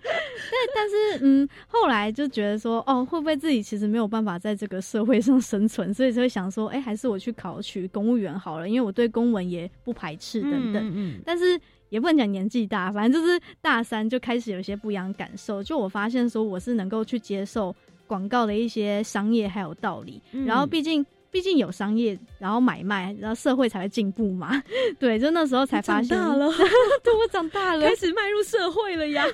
但是嗯，后来就觉得说，哦，会不会自己其实没有办法在这个社会上生存，所以就会想说，哎，还是我去考取公务员好了，因为我对公文也不排斥等等。嗯，但是。也不能讲年纪大，反正就是大三就开始有一些不一样的感受。就我发现说，我是能够去接受广告的一些商业还有道理，然后毕竟。毕竟有商业，然后买卖，然后社会才会进步嘛。对，就那时候才发现，长大了，对我长大了，开始迈入社会了呀。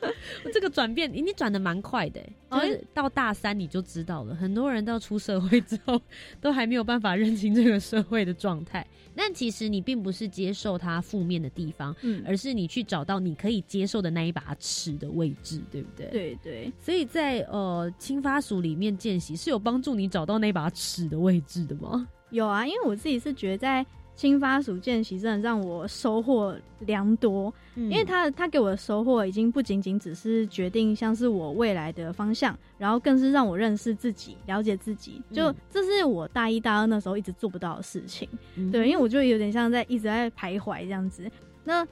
这个转变，你转的蛮快的，就是到大三你就知道了。很多人到出社会之后，都还没有办法认清这个社会的状态。但其实你并不是接受它负面的地方，嗯，而是你去找到你可以接受的那一把尺的位置，对不对？对对。所以在呃青发署里面见习，是有帮助你找到那把尺的位置。的吗？有啊，因为我自己是觉得在青发署见习，真的让我收获良多。因为他他给我的收获，已经不仅仅只是决定像是我未来的方向，然后更是让我认识自己、了解自己。就这是我大一、大二那时候一直做不到的事情。对，因为我就有点像在一直在徘徊这样子。那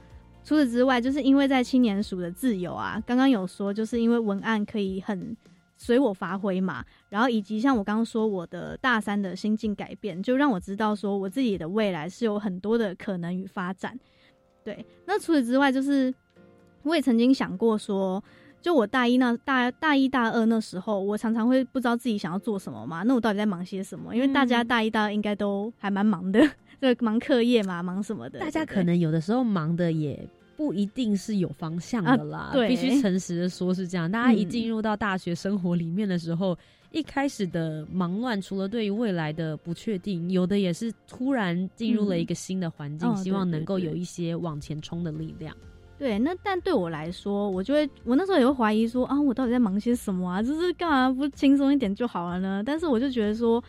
除此之外，就是因为在青年署的自由啊，刚刚有说，就是因为文案可以很。随我发挥嘛，然后以及像我刚刚说，我的大三的心境改变，就让我知道说，我自己的未来是有很多的可能与发展。对，那除此之外，就是我也曾经想过说，就我大一那大大一大二那时候，我常常会不知道自己想要做什么嘛，那我到底在忙些什么？因为大家大一大二应该都还蛮忙的，对，忙课业嘛，忙什么的。大家可能有的时候忙的也。不一定是有方向的啦，必须诚实的说，是这样。大家一进入到大学生活里面的时候，一开始的忙乱，除了对于未来的不确定，有的也是突然进入了一个新的环境，希望能够有一些往前冲的力量。对，那但对我来说，我就会，我那时候也会怀疑说，啊，我到底在忙些什么啊？就是干嘛不轻松一点就好了呢？但是我就觉得说。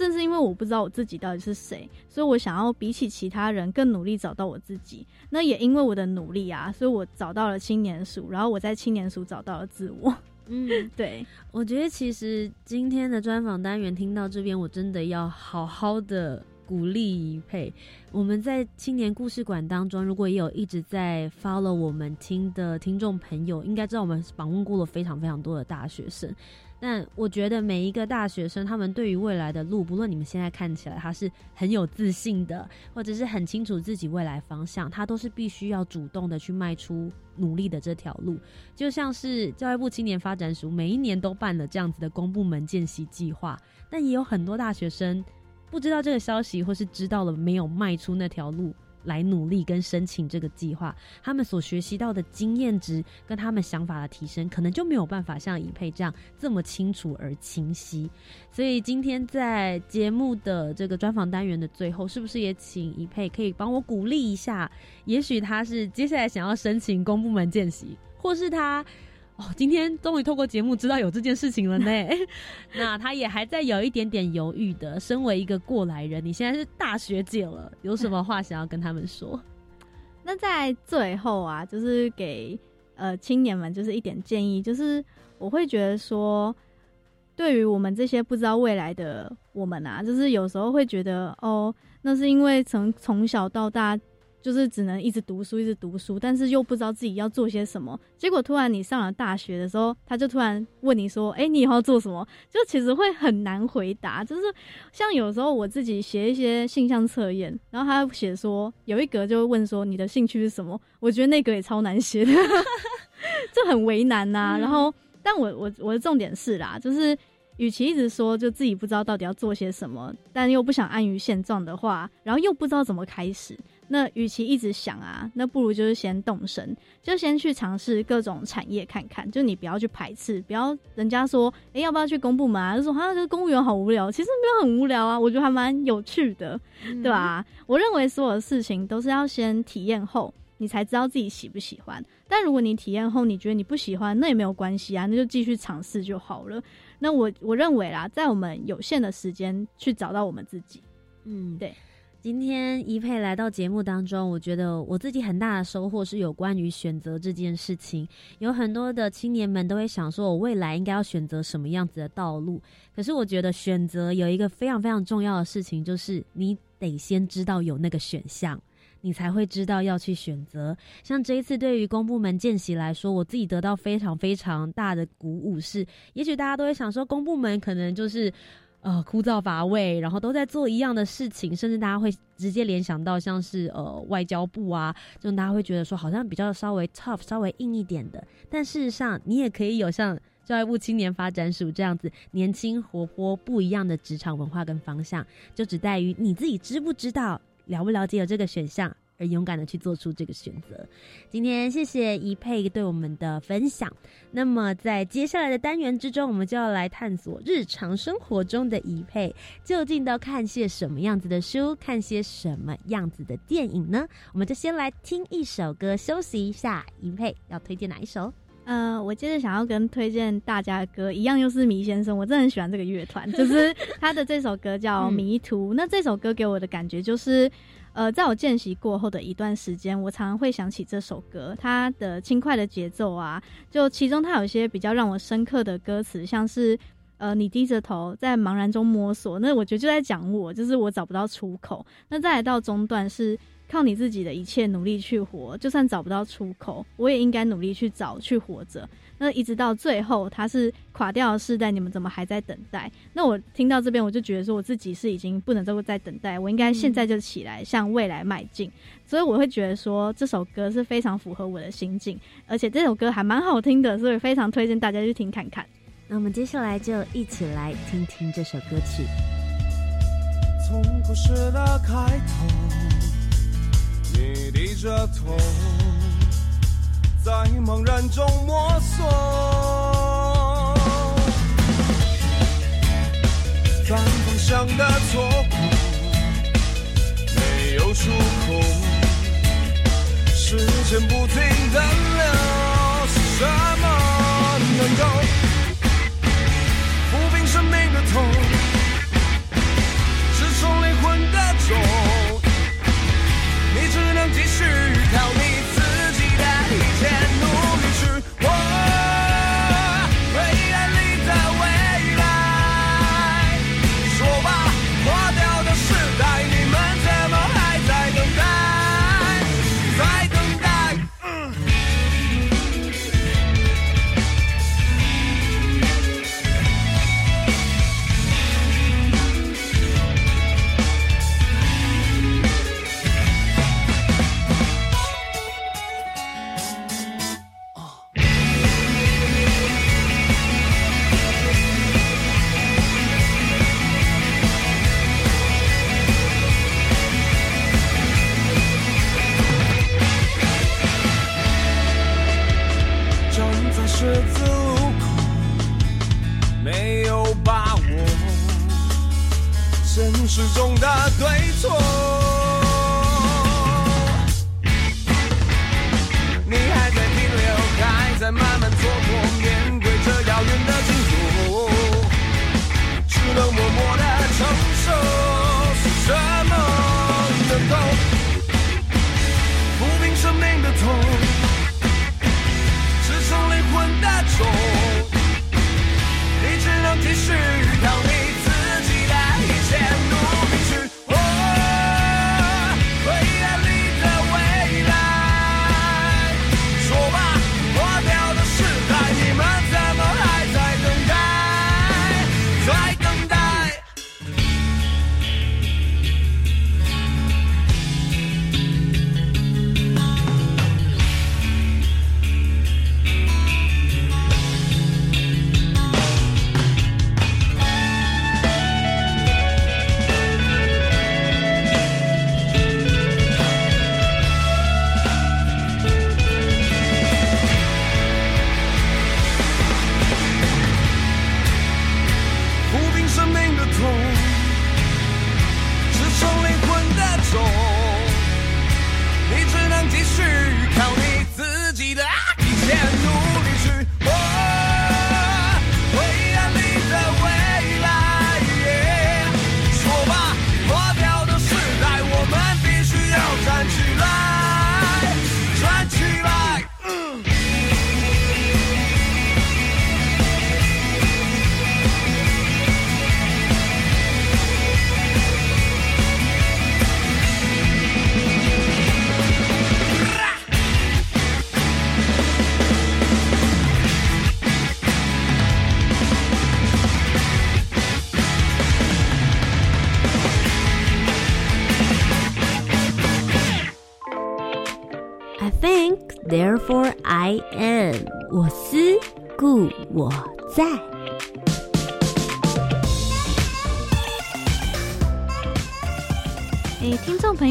正是因为我不知道我自己到底是谁，所以我想要比起其他人更努力找到我自己。那也因为我的努力啊，所以我找到了青年署，然后我在青年署找到了自我。嗯，对，我觉得其实今天的专访单元听到这边，我真的要好好的鼓励一佩。我们在青年故事馆当中，如果也有一直在 follow 我们听的听众朋友，应该知道我们访问过了非常非常多的大学生。但我觉得每一个大学生，他们对于未来的路，不论你们现在看起来他是很有自信的，或者是很清楚自己未来方向，他都是必须要主动的去迈出努力的这条路。就像是教育部青年发展署每一年都办了这样子的公部门见习计划，但也有很多大学生不知道这个消息，或是知道了没有迈出那条路。来努力跟申请这个计划，他们所学习到的经验值跟他们想法的提升，可能就没有办法像以佩这样这么清楚而清晰。所以今天在节目的这个专访单元的最后，是不是也请以佩可以帮我鼓励一下？也许他是接下来想要申请公部门见习，或是他。哦，今天终于透过节目知道有这件事情了呢。那他也还在有一点点犹豫的。身为一个过来人，你现在是大学姐了，有什么话想要跟他们说？那在最后啊，就是给呃青年们就是一点建议，就是我会觉得说，对于我们这些不知道未来的我们啊，就是有时候会觉得哦，那是因为从从小到大就是只能一直读书，一直读书，但是又不知道自己要做些什么。结果突然你上了大学的时候，他就突然问你说：“哎，你以后要做什么？”就其实会很难回答。就是像有时候我自己写一些性向测验，然后他写说有一格就问说你的兴趣是什么，我觉得那格也超难写的，就很为难呐。然后，但我我我的重点是啦，就是。与其一直说就自己不知道到底要做些什么，但又不想安于现状的话，然后又不知道怎么开始，那与其一直想啊，那不如就是先动身，就先去尝试各种产业看看。就你不要去排斥，不要人家说，哎，要不要去公部门啊？就说好像是公务员好无聊，其实没有很无聊啊，我觉得还蛮有趣的，对吧？我认为所有的事情都是要先体验后，你才知道自己喜不喜欢。但如果你体验后你觉得你不喜欢，那也没有关系啊，那就继续尝试就好了。那我我认为啦，在我们有限的时间去找到我们自己，嗯，对。今天一佩来到节目当中，我觉得我自己很大的收获是有关于选择这件事情。有很多的青年们都会想说，我未来应该要选择什么样子的道路。可是我觉得选择有一个非常非常重要的事情，就是你得先知道有那个选项。你才会知道要去选择。像这一次对于公部门见习来说，我自己得到非常非常大的鼓舞是，也许大家都会想说，公部门可能就是呃枯燥乏味，然后都在做一样的事情，甚至大家会直接联想到像是呃外交部啊，就大家会觉得说好像比较稍微 tough、稍微硬一点的。但事实上，你也可以有像教育部青年发展署这样子年轻活泼、不一样的职场文化跟方向，就只在于你自己知不知道。了不了解有这个选项，而勇敢的去做出这个选择。今天谢谢一佩对我们的分享。那么在接下来的单元之中，我们就要来探索日常生活中的一佩究竟都看些什么样子的书，看些什么样子的电影呢？我们就先来听一首歌休息一下。一佩要推荐哪一首？呃，我接着想要跟推荐大家的歌一样，又是迷先生，我真的很喜欢这个乐团，就是他的这首歌叫《迷途》。那这首歌给我的感觉就是，呃，在我见习过后的一段时间，我常常会想起这首歌，它的轻快的节奏啊，就其中它有一些比较让我深刻的歌词，像是呃，你低着头在茫然中摸索，那我觉得就在讲我，就是我找不到出口。那再来到中段是。靠你自己的一切努力去活，就算找不到出口，我也应该努力去找去活着。那一直到最后，他是垮掉的时代，你们怎么还在等待？那我听到这边，我就觉得说，我自己是已经不能再再等待，我应该现在就起来向未来迈进。所以我会觉得说，这首歌是非常符合我的心境，而且这首歌还蛮好听的，所以非常推荐大家去听看看。那我们接下来就一起来听听这首歌曲。从故事的开头。你低着头，在茫然中摸索，反方向的错过，没有出口，时间不停的流，是什么能够你只能继续逃避。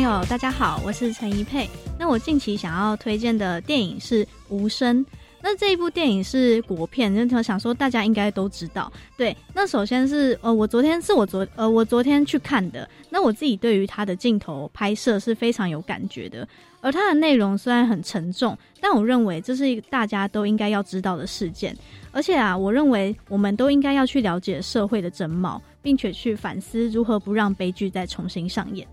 友，大家好，我是陈怡佩。那我近期想要推荐的电影是《无声》。那这一部电影是国片，就想说大家应该都知道。对，那首先是呃，我昨天是我昨呃，我昨天去看的。那我自己对于它的镜头拍摄是非常有感觉的。而它的内容虽然很沉重，但我认为这是一个大家都应该要知道的事件。而且啊，我认为我们都应该要去了解社会的真貌，并且去反思如何不让悲剧再重新上演。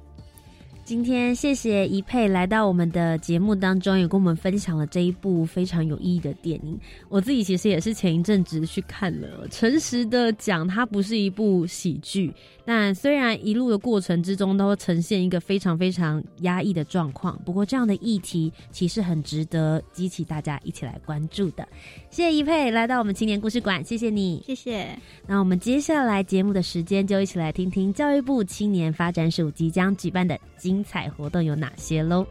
今天谢谢一佩来到我们的节目当中，也跟我们分享了这一部非常有意义的电影。我自己其实也是前一阵子去看了，诚实的讲，它不是一部喜剧。但虽然一路的过程之中都呈现一个非常非常压抑的状况，不过这样的议题其实很值得激起大家一起来关注的。谢谢一佩来到我们青年故事馆，谢谢你，谢谢。那我们接下来节目的时间就一起来听听教育部青年发展署即将举办的精彩活动有哪些喽。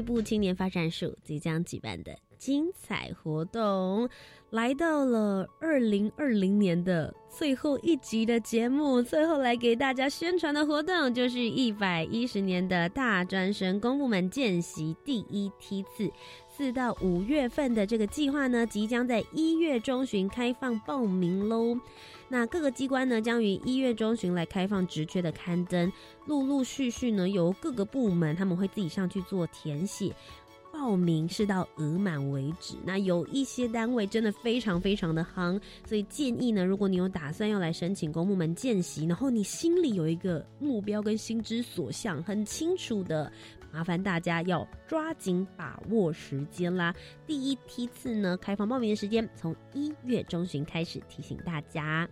教育部青年发展署即将举办的精彩活动，来到了二零二零年的最后一集的节目。最后来给大家宣传的活动，就是一百一十年的大专生公部门见习第一梯次，四到五月份的这个计划呢，即将在一月中旬开放报名喽。那各个机关呢，将于一月中旬来开放职缺的刊登，陆陆续续呢，由各个部门他们会自己上去做填写，报名是到额满为止。那有一些单位真的非常非常的夯，所以建议呢，如果你有打算要来申请公部门见习，然后你心里有一个目标跟心之所向很清楚的。麻烦大家要抓紧把握时间啦！第一梯次呢，开放报名的时间从一月中旬开始，提醒大家。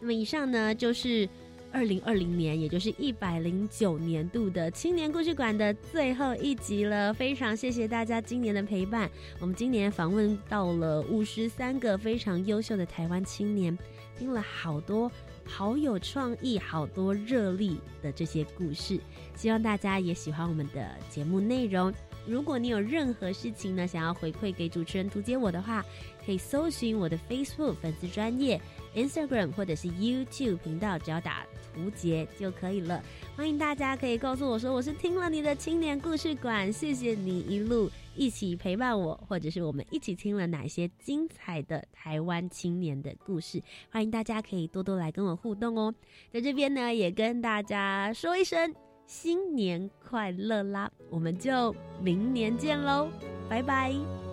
那么以上呢，就是二零二零年，也就是一百零九年度的青年故事馆的最后一集了。非常谢谢大家今年的陪伴。我们今年访问到了五十三个非常优秀的台湾青年，听了好多。好有创意，好多热力的这些故事，希望大家也喜欢我们的节目内容。如果你有任何事情呢，想要回馈给主持人图解我的话，可以搜寻我的 Facebook 粉丝专业、Instagram 或者是 YouTube 频道，只要打图解就可以了。欢迎大家可以告诉我说，我是听了你的青年故事馆，谢谢你一路。一起陪伴我，或者是我们一起听了哪些精彩的台湾青年的故事？欢迎大家可以多多来跟我互动哦。在这边呢，也跟大家说一声新年快乐啦！我们就明年见喽，拜拜。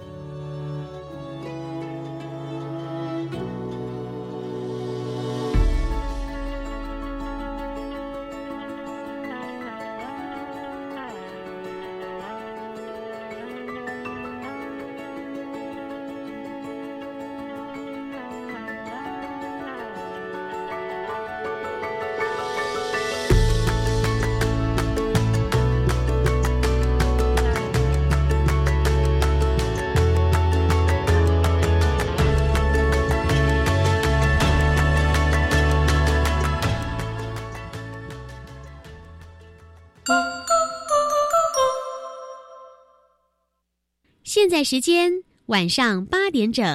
时间晚上八点整。